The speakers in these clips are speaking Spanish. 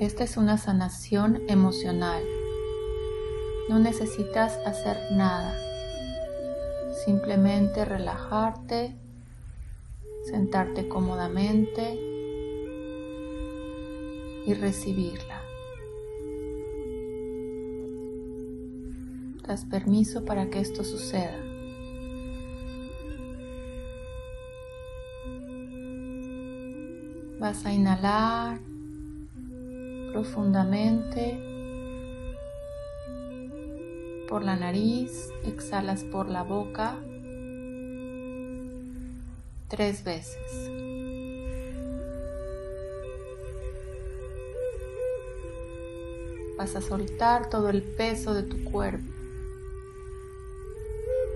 Esta es una sanación emocional. No necesitas hacer nada. Simplemente relajarte, sentarte cómodamente y recibirla. Das permiso para que esto suceda. Vas a inhalar profundamente por la nariz, exhalas por la boca tres veces. Vas a soltar todo el peso de tu cuerpo.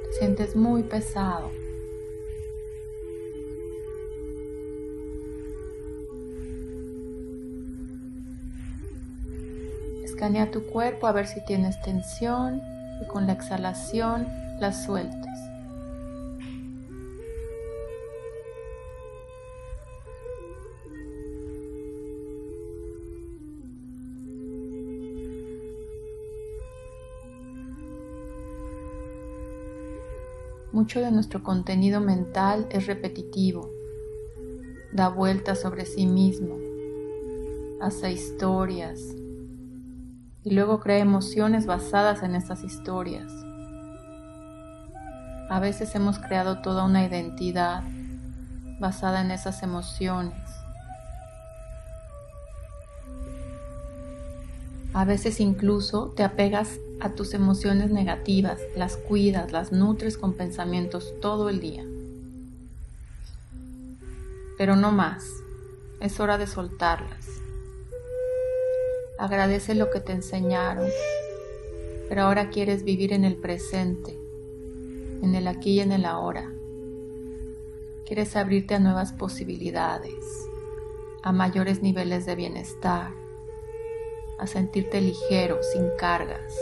Te sientes muy pesado. Escanea tu cuerpo a ver si tienes tensión y con la exhalación la sueltas. Mucho de nuestro contenido mental es repetitivo, da vueltas sobre sí mismo, hace historias y luego crea emociones basadas en estas historias. A veces hemos creado toda una identidad basada en esas emociones. A veces incluso te apegas a tus emociones negativas, las cuidas, las nutres con pensamientos todo el día. Pero no más, es hora de soltarlas. Agradece lo que te enseñaron, pero ahora quieres vivir en el presente, en el aquí y en el ahora. Quieres abrirte a nuevas posibilidades, a mayores niveles de bienestar, a sentirte ligero, sin cargas.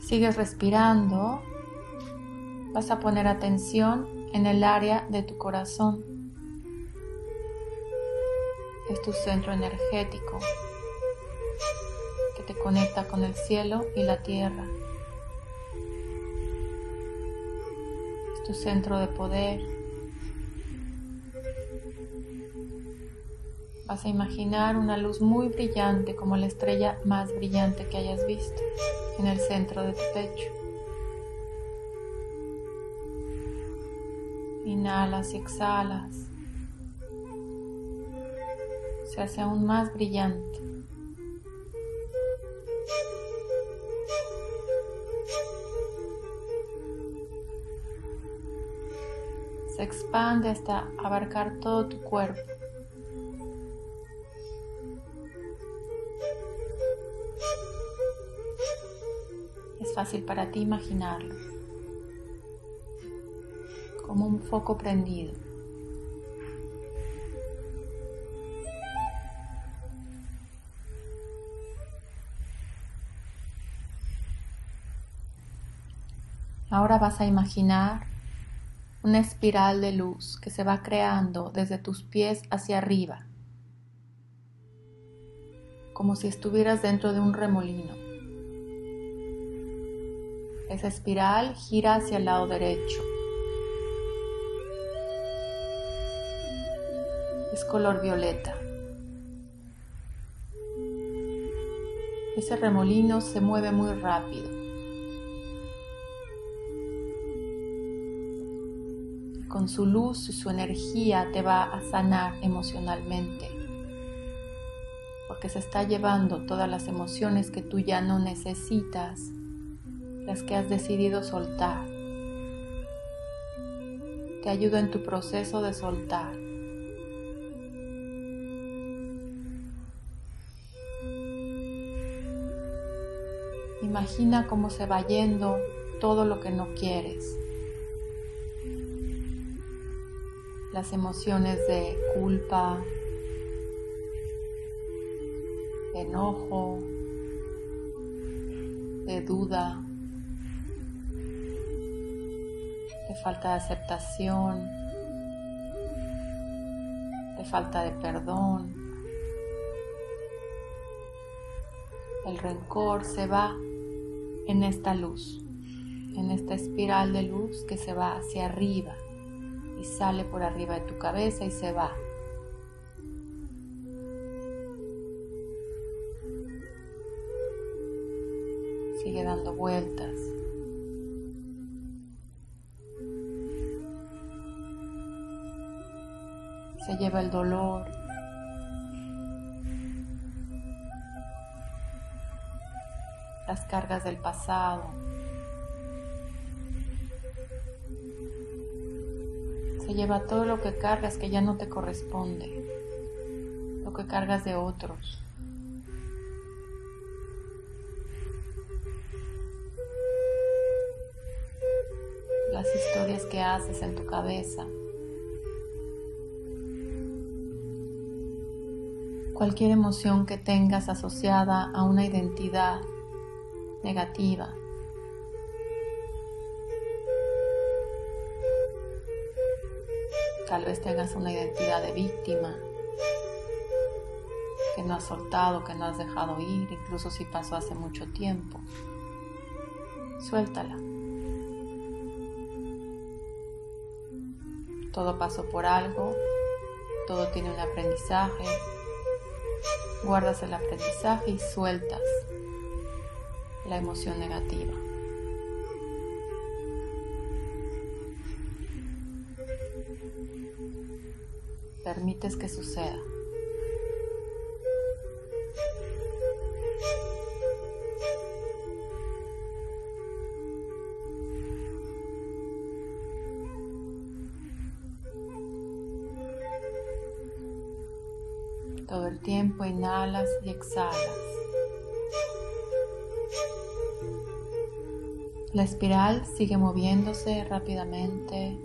Sigues respirando. Vas a poner atención en el área de tu corazón. Es tu centro energético que te conecta con el cielo y la tierra. Es tu centro de poder. Vas a imaginar una luz muy brillante como la estrella más brillante que hayas visto en el centro de tu pecho. Inhalas y exhalas. Se hace aún más brillante. Se expande hasta abarcar todo tu cuerpo. fácil para ti imaginarlo, como un foco prendido. Ahora vas a imaginar una espiral de luz que se va creando desde tus pies hacia arriba, como si estuvieras dentro de un remolino. Esa espiral gira hacia el lado derecho. Es color violeta. Ese remolino se mueve muy rápido. Con su luz y su energía te va a sanar emocionalmente. Porque se está llevando todas las emociones que tú ya no necesitas las que has decidido soltar. Te ayudo en tu proceso de soltar. Imagina cómo se va yendo todo lo que no quieres. Las emociones de culpa, de enojo, de duda, de falta de aceptación, de falta de perdón. El rencor se va en esta luz, en esta espiral de luz que se va hacia arriba y sale por arriba de tu cabeza y se va. Sigue dando vueltas. Se lleva el dolor. Las cargas del pasado. Se lleva todo lo que cargas que ya no te corresponde. Lo que cargas de otros. Las historias que haces en tu cabeza. cualquier emoción que tengas asociada a una identidad negativa. Tal vez tengas una identidad de víctima que no has soltado, que no has dejado ir, incluso si pasó hace mucho tiempo. Suéltala. Todo pasó por algo, todo tiene un aprendizaje, guardas el aprendizaje y sueltas la emoción negativa. Permites que suceda. Todo el tiempo inhalas y exhalas. La espiral sigue moviéndose rápidamente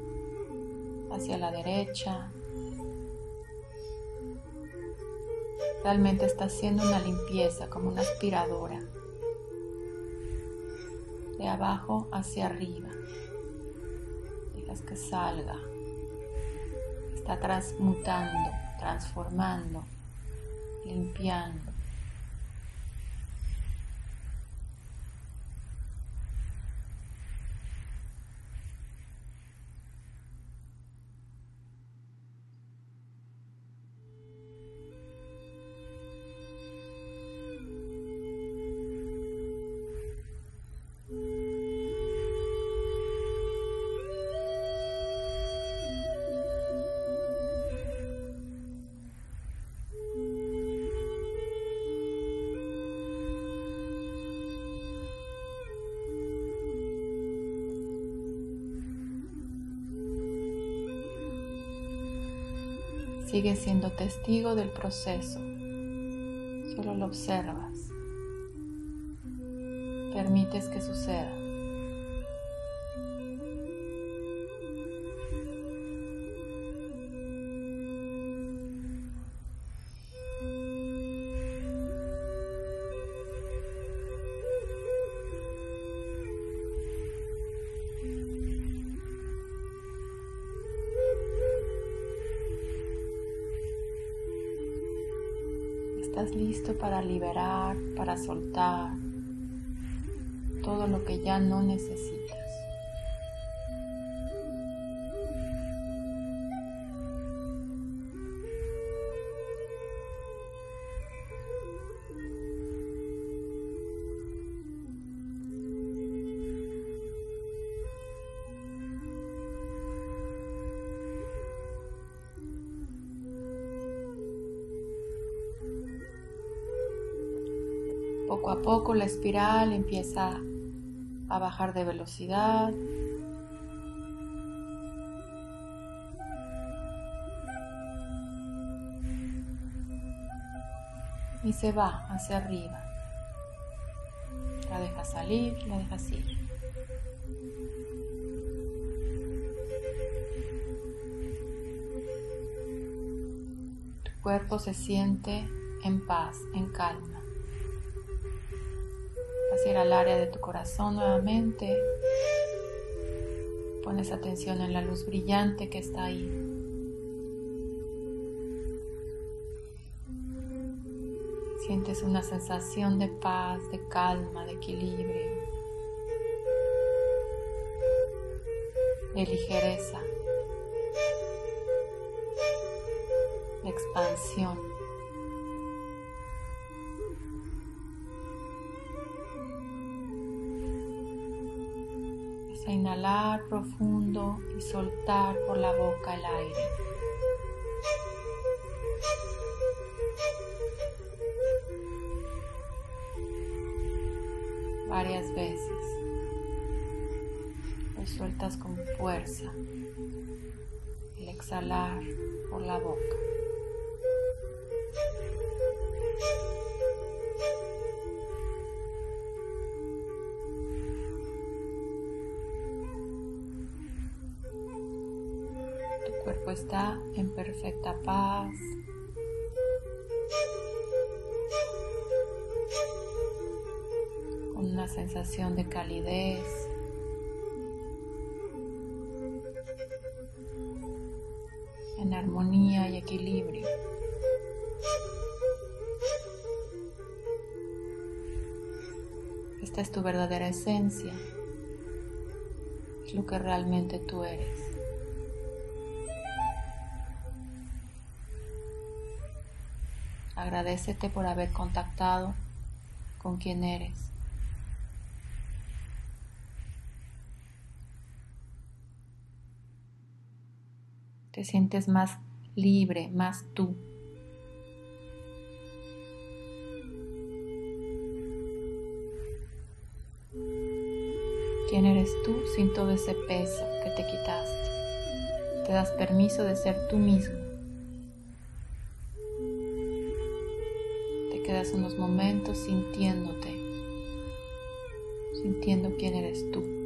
hacia la derecha. Realmente está haciendo una limpieza como una aspiradora. De abajo hacia arriba. Dejas que salga. Está transmutando, transformando limpiando. Sigue siendo testigo del proceso. Solo lo observas. Permites que suceda. Listo para liberar, para soltar todo lo que ya no necesitas. Poco a poco la espiral empieza a bajar de velocidad. Y se va hacia arriba. La deja salir, la deja ir. Tu cuerpo se siente en paz, en calma ir al área de tu corazón nuevamente. Pones atención en la luz brillante que está ahí. Sientes una sensación de paz, de calma, de equilibrio, de ligereza, de expansión. Inhalar profundo y soltar por la boca el aire. Varias veces. Lo sueltas con fuerza. El exhalar por la boca. Está en perfecta paz. Con una sensación de calidez. En armonía y equilibrio. Esta es tu verdadera esencia. Es lo que realmente tú eres. Agradecete por haber contactado con quien eres. Te sientes más libre, más tú. ¿Quién eres tú sin todo ese peso que te quitaste? Te das permiso de ser tú mismo. Quedas unos momentos sintiéndote, sintiendo quién eres tú.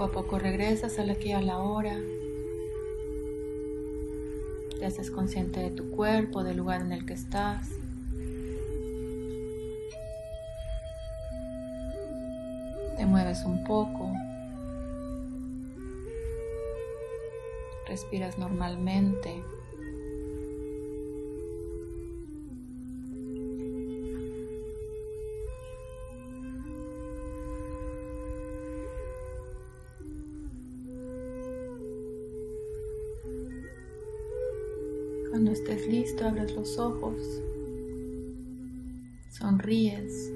Poco a poco regresas al aquí a la hora. Te haces consciente de tu cuerpo, del lugar en el que estás. Te mueves un poco. Respiras normalmente. Los ojos, sonríes.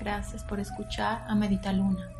Gracias por escuchar a Medita Luna.